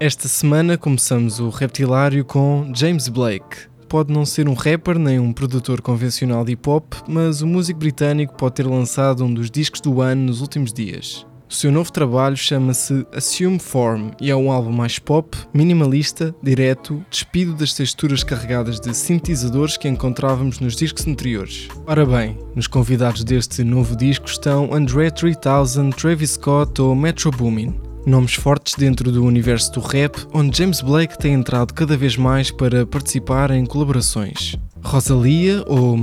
Esta semana começamos o Reptilário com James Blake. Pode não ser um rapper nem um produtor convencional de hip hop, mas o músico britânico pode ter lançado um dos discos do ano nos últimos dias. O seu novo trabalho chama-se Assume Form e é um álbum mais pop, minimalista, direto, despido das texturas carregadas de sintetizadores que encontrávamos nos discos anteriores. Ora bem, nos convidados deste novo disco estão André 3000, Travis Scott ou Metro Boomin. Nomes fortes dentro do universo do rap, onde James Blake tem entrado cada vez mais para participar em colaborações. Rosalia ou